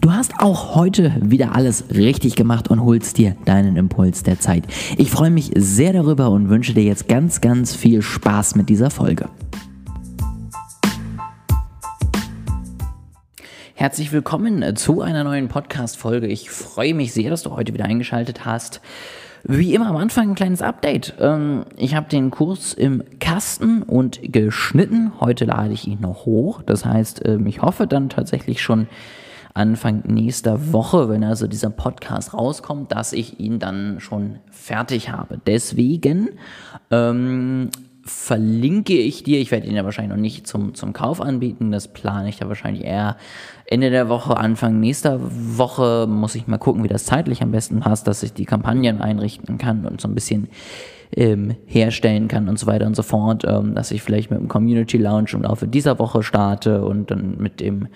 Du hast auch heute wieder alles richtig gemacht und holst dir deinen Impuls der Zeit. Ich freue mich sehr darüber und wünsche dir jetzt ganz, ganz viel Spaß mit dieser Folge. Herzlich willkommen zu einer neuen Podcast-Folge. Ich freue mich sehr, dass du heute wieder eingeschaltet hast. Wie immer am Anfang ein kleines Update. Ähm, ich habe den Kurs im Kasten und geschnitten. Heute lade ich ihn noch hoch. Das heißt, ähm, ich hoffe dann tatsächlich schon Anfang nächster Woche, wenn also dieser Podcast rauskommt, dass ich ihn dann schon fertig habe. Deswegen ähm, verlinke ich dir, ich werde ihn ja wahrscheinlich noch nicht zum, zum Kauf anbieten, das plane ich da wahrscheinlich eher Ende der Woche, Anfang nächster Woche, muss ich mal gucken, wie das zeitlich am besten passt, dass ich die Kampagnen einrichten kann und so ein bisschen ähm, herstellen kann und so weiter und so fort, ähm, dass ich vielleicht mit dem Community Lounge im Laufe dieser Woche starte und dann mit dem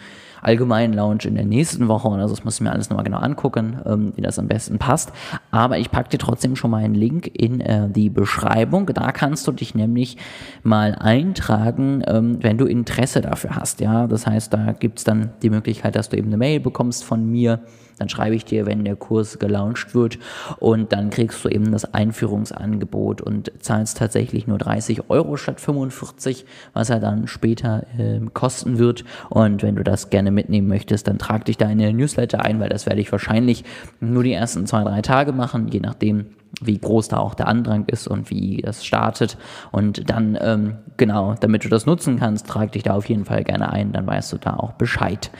allgemeinen Lounge in der nächsten Woche. Und also das muss ich mir alles nochmal genau angucken, ähm, wie das am besten passt. Aber ich packe dir trotzdem schon mal einen Link in äh, die Beschreibung. Da kannst du dich nämlich mal eintragen, ähm, wenn du Interesse dafür hast. Ja, das heißt, da gibt es dann die Möglichkeit, dass du eben eine Mail bekommst von mir dann schreibe ich dir, wenn der Kurs gelauncht wird und dann kriegst du eben das Einführungsangebot und zahlst tatsächlich nur 30 Euro statt 45, was er dann später äh, kosten wird. Und wenn du das gerne mitnehmen möchtest, dann trag dich da in den Newsletter ein, weil das werde ich wahrscheinlich nur die ersten zwei, drei Tage machen, je nachdem, wie groß da auch der Andrang ist und wie das startet. Und dann, ähm, genau, damit du das nutzen kannst, trag dich da auf jeden Fall gerne ein, dann weißt du da auch Bescheid.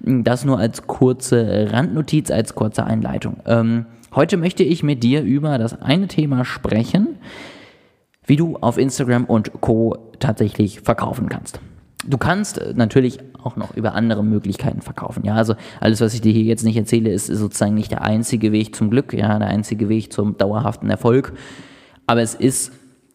Das nur als kurze Randnotiz, als kurze Einleitung. Ähm, heute möchte ich mit dir über das eine Thema sprechen, wie du auf Instagram und Co. tatsächlich verkaufen kannst. Du kannst äh, natürlich auch noch über andere Möglichkeiten verkaufen. Ja, also alles, was ich dir hier jetzt nicht erzähle, ist sozusagen nicht der einzige Weg zum Glück, ja, der einzige Weg zum dauerhaften Erfolg. Aber es ist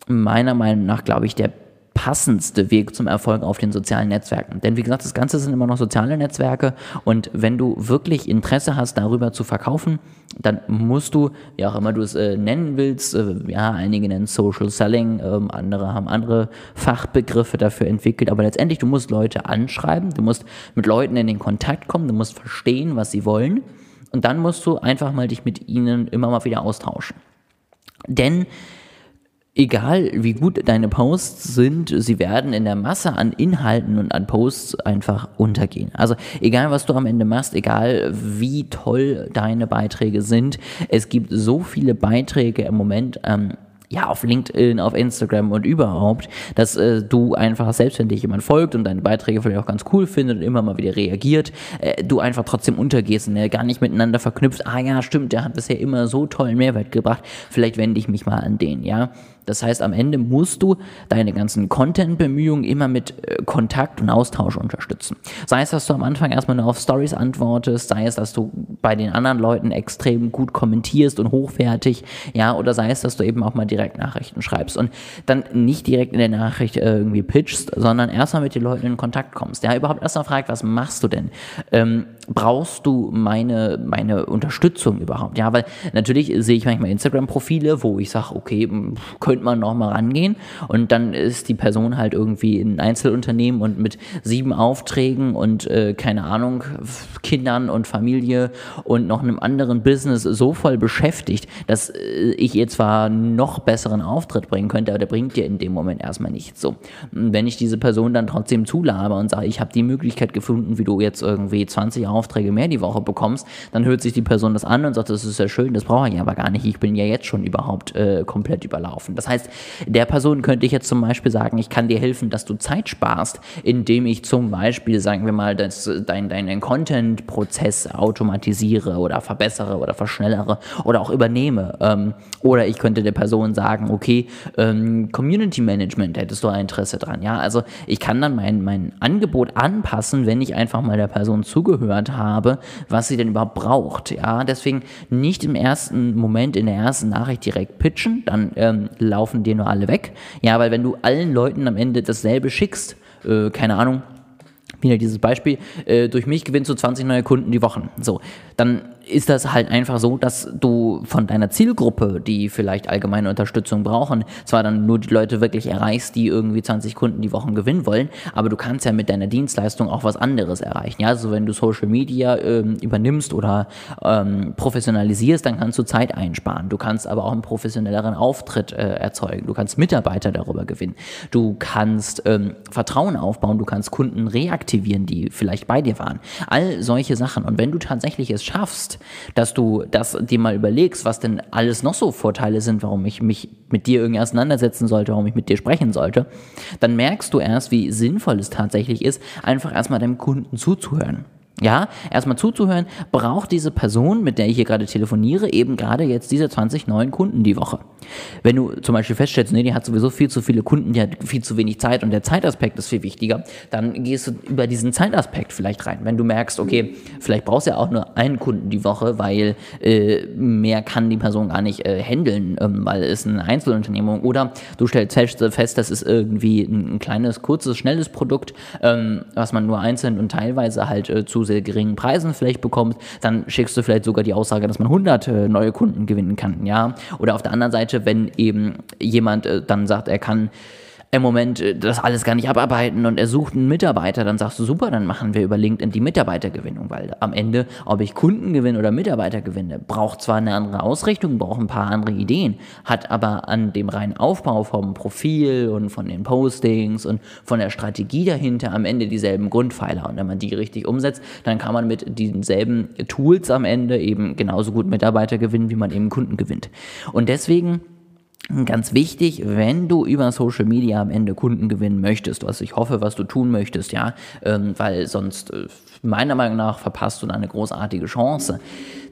meiner Meinung nach, glaube ich, der passendste Weg zum Erfolg auf den sozialen Netzwerken. Denn wie gesagt, das Ganze sind immer noch soziale Netzwerke und wenn du wirklich Interesse hast, darüber zu verkaufen, dann musst du, wie auch immer du es äh, nennen willst, äh, ja, einige nennen Social Selling, äh, andere haben andere Fachbegriffe dafür entwickelt, aber letztendlich, du musst Leute anschreiben, du musst mit Leuten in den Kontakt kommen, du musst verstehen, was sie wollen und dann musst du einfach mal dich mit ihnen immer mal wieder austauschen. Denn egal wie gut deine Posts sind, sie werden in der Masse an Inhalten und an Posts einfach untergehen. Also egal was du am Ende machst, egal wie toll deine Beiträge sind, es gibt so viele Beiträge im Moment, ähm, ja, auf LinkedIn, auf Instagram und überhaupt, dass äh, du einfach, selbst wenn dir jemand folgt und deine Beiträge vielleicht auch ganz cool findet und immer mal wieder reagiert, äh, du einfach trotzdem untergehst und er gar nicht miteinander verknüpft, ah ja, stimmt, der hat bisher immer so tollen Mehrwert gebracht, vielleicht wende ich mich mal an den, ja. Das heißt, am Ende musst du deine ganzen Content-Bemühungen immer mit äh, Kontakt und Austausch unterstützen. Sei es, dass du am Anfang erstmal nur auf Stories antwortest, sei es, dass du bei den anderen Leuten extrem gut kommentierst und hochwertig, ja, oder sei es, dass du eben auch mal direkt Nachrichten schreibst und dann nicht direkt in der Nachricht äh, irgendwie pitchst, sondern erstmal mit den Leuten in Kontakt kommst. Ja, überhaupt erstmal fragt, was machst du denn? Ähm, brauchst du meine, meine Unterstützung überhaupt? Ja, weil natürlich sehe ich manchmal Instagram-Profile, wo ich sage, okay, könnte man noch mal rangehen und dann ist die Person halt irgendwie ein Einzelunternehmen und mit sieben Aufträgen und äh, keine Ahnung, Kindern und Familie und noch einem anderen Business so voll beschäftigt, dass äh, ich ihr zwar noch besseren Auftritt bringen könnte, aber der bringt dir in dem Moment erstmal nichts. So, wenn ich diese Person dann trotzdem zulabe und sage, ich habe die Möglichkeit gefunden, wie du jetzt irgendwie 20 Aufträge mehr die Woche bekommst, dann hört sich die Person das an und sagt, das ist ja schön, das brauche ich aber gar nicht, ich bin ja jetzt schon überhaupt äh, komplett überlaufen. Das heißt, der Person könnte ich jetzt zum Beispiel sagen, ich kann dir helfen, dass du Zeit sparst, indem ich zum Beispiel, sagen wir mal, das, dein, deinen Content-Prozess automatisiere oder verbessere oder verschnellere oder auch übernehme. Ähm, oder ich könnte der Person sagen, okay, ähm, Community Management hättest du ein Interesse dran. Ja, also ich kann dann mein, mein Angebot anpassen, wenn ich einfach mal der Person zugehört gehört habe, was sie denn überhaupt braucht. Ja, deswegen nicht im ersten Moment in der ersten Nachricht direkt pitchen, dann ähm, laufen dir nur alle weg. Ja, weil wenn du allen Leuten am Ende dasselbe schickst, äh, keine Ahnung, wieder dieses Beispiel, äh, durch mich gewinnst du 20 neue Kunden die Woche. So, dann ist das halt einfach so, dass du von deiner Zielgruppe, die vielleicht allgemeine Unterstützung brauchen, zwar dann nur die Leute wirklich erreichst, die irgendwie 20 Kunden die Woche gewinnen wollen, aber du kannst ja mit deiner Dienstleistung auch was anderes erreichen. Ja, also wenn du Social Media ähm, übernimmst oder ähm, professionalisierst, dann kannst du Zeit einsparen. Du kannst aber auch einen professionelleren Auftritt äh, erzeugen. Du kannst Mitarbeiter darüber gewinnen. Du kannst ähm, Vertrauen aufbauen. Du kannst Kunden reaktivieren, die vielleicht bei dir waren. All solche Sachen. Und wenn du tatsächlich es schaffst, dass du das dir mal überlegst, was denn alles noch so Vorteile sind, warum ich mich mit dir irgendwie auseinandersetzen sollte, warum ich mit dir sprechen sollte, dann merkst du erst, wie sinnvoll es tatsächlich ist, einfach erstmal deinem Kunden zuzuhören. Ja, erstmal zuzuhören, braucht diese Person, mit der ich hier gerade telefoniere, eben gerade jetzt diese 20 neuen Kunden die Woche. Wenn du zum Beispiel feststellst, nee, die hat sowieso viel zu viele Kunden, die hat viel zu wenig Zeit und der Zeitaspekt ist viel wichtiger, dann gehst du über diesen Zeitaspekt vielleicht rein. Wenn du merkst, okay, vielleicht brauchst du ja auch nur einen Kunden die Woche, weil äh, mehr kann die Person gar nicht äh, handeln, ähm, weil es eine Einzelunternehmung oder du stellst fest, das ist irgendwie ein, ein kleines, kurzes, schnelles Produkt, ähm, was man nur einzeln und teilweise halt äh, zu sehr geringen Preisen vielleicht bekommt, dann schickst du vielleicht sogar die Aussage, dass man 100 äh, neue Kunden gewinnen kann, ja. Oder auf der anderen Seite, wenn eben jemand äh, dann sagt, er kann im Moment äh, das alles gar nicht abarbeiten und er sucht einen Mitarbeiter, dann sagst du, super, dann machen wir über LinkedIn die Mitarbeitergewinnung, weil am Ende, ob ich Kunden gewinne oder Mitarbeiter gewinne, braucht zwar eine andere Ausrichtung, braucht ein paar andere Ideen, hat aber an dem reinen Aufbau vom Profil und von den Postings und von der Strategie dahinter am Ende dieselben Grundpfeiler. Und wenn man die richtig umsetzt, dann kann man mit denselben Tools am Ende eben genauso gut Mitarbeiter gewinnen, wie man eben Kunden gewinnt. Und deswegen Ganz wichtig, wenn du über Social Media am Ende Kunden gewinnen möchtest, was ich hoffe, was du tun möchtest, ja, ähm, weil sonst äh, meiner Meinung nach verpasst du eine großartige Chance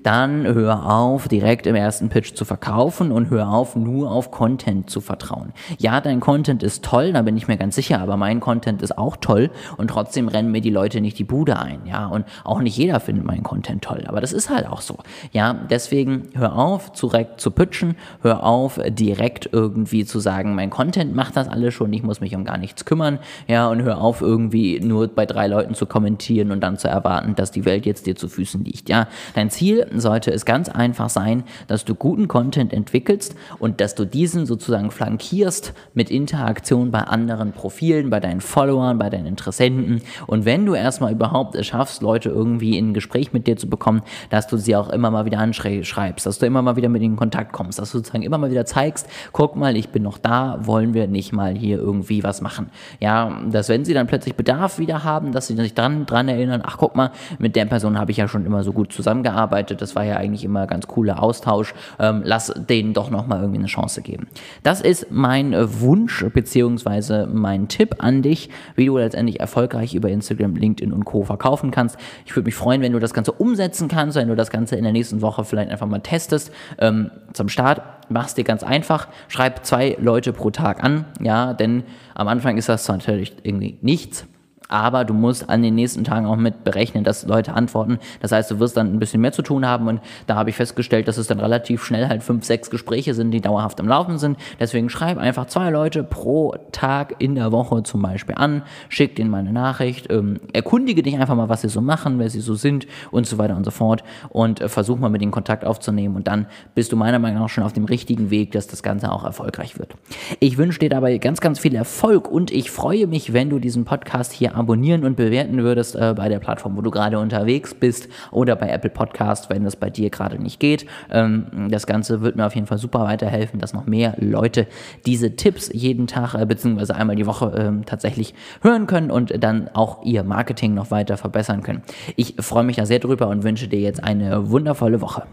dann hör auf, direkt im ersten Pitch zu verkaufen und hör auf, nur auf Content zu vertrauen. Ja, dein Content ist toll, da bin ich mir ganz sicher, aber mein Content ist auch toll und trotzdem rennen mir die Leute nicht die Bude ein, ja, und auch nicht jeder findet meinen Content toll, aber das ist halt auch so, ja, deswegen hör auf, direkt zu pitchen, hör auf, direkt irgendwie zu sagen, mein Content macht das alles schon, ich muss mich um gar nichts kümmern, ja, und hör auf, irgendwie nur bei drei Leuten zu kommentieren und dann zu erwarten, dass die Welt jetzt dir zu Füßen liegt, ja. Dein Ziel sollte es ganz einfach sein, dass du guten Content entwickelst und dass du diesen sozusagen flankierst mit Interaktion bei anderen Profilen, bei deinen Followern, bei deinen Interessenten. Und wenn du erstmal überhaupt es schaffst, Leute irgendwie in ein Gespräch mit dir zu bekommen, dass du sie auch immer mal wieder anschreibst, dass du immer mal wieder mit ihnen in Kontakt kommst, dass du sozusagen immer mal wieder zeigst, guck mal, ich bin noch da, wollen wir nicht mal hier irgendwie was machen. Ja, dass wenn sie dann plötzlich Bedarf wieder haben, dass sie sich dran, dran erinnern, ach guck mal, mit der Person habe ich ja schon immer so gut zusammengearbeitet, das war ja eigentlich immer ganz cooler Austausch, ähm, lass denen doch nochmal irgendwie eine Chance geben. Das ist mein äh, Wunsch beziehungsweise mein Tipp an dich, wie du letztendlich erfolgreich über Instagram, LinkedIn und Co. verkaufen kannst. Ich würde mich freuen, wenn du das Ganze umsetzen kannst, wenn du das Ganze in der nächsten Woche vielleicht einfach mal testest. Ähm, zum Start machst dir ganz einfach, schreib zwei Leute pro Tag an, ja, denn am Anfang ist das natürlich irgendwie nichts, aber du musst an den nächsten Tagen auch mit berechnen, dass Leute antworten. Das heißt, du wirst dann ein bisschen mehr zu tun haben und da habe ich festgestellt, dass es dann relativ schnell halt fünf, sechs Gespräche sind, die dauerhaft am Laufen sind. Deswegen schreib einfach zwei Leute pro Tag in der Woche zum Beispiel an, schick denen mal eine Nachricht, ähm, erkundige dich einfach mal, was sie so machen, wer sie so sind und so weiter und so fort und äh, versuch mal mit ihnen Kontakt aufzunehmen und dann bist du meiner Meinung nach schon auf dem richtigen Weg, dass das Ganze auch erfolgreich wird. Ich wünsche dir dabei ganz, ganz viel Erfolg und ich freue mich, wenn du diesen Podcast hier abonnieren und bewerten würdest äh, bei der Plattform, wo du gerade unterwegs bist oder bei Apple Podcast, wenn das bei dir gerade nicht geht. Ähm, das Ganze wird mir auf jeden Fall super weiterhelfen, dass noch mehr Leute diese Tipps jeden Tag äh, bzw. einmal die Woche äh, tatsächlich hören können und dann auch ihr Marketing noch weiter verbessern können. Ich freue mich da sehr drüber und wünsche dir jetzt eine wundervolle Woche.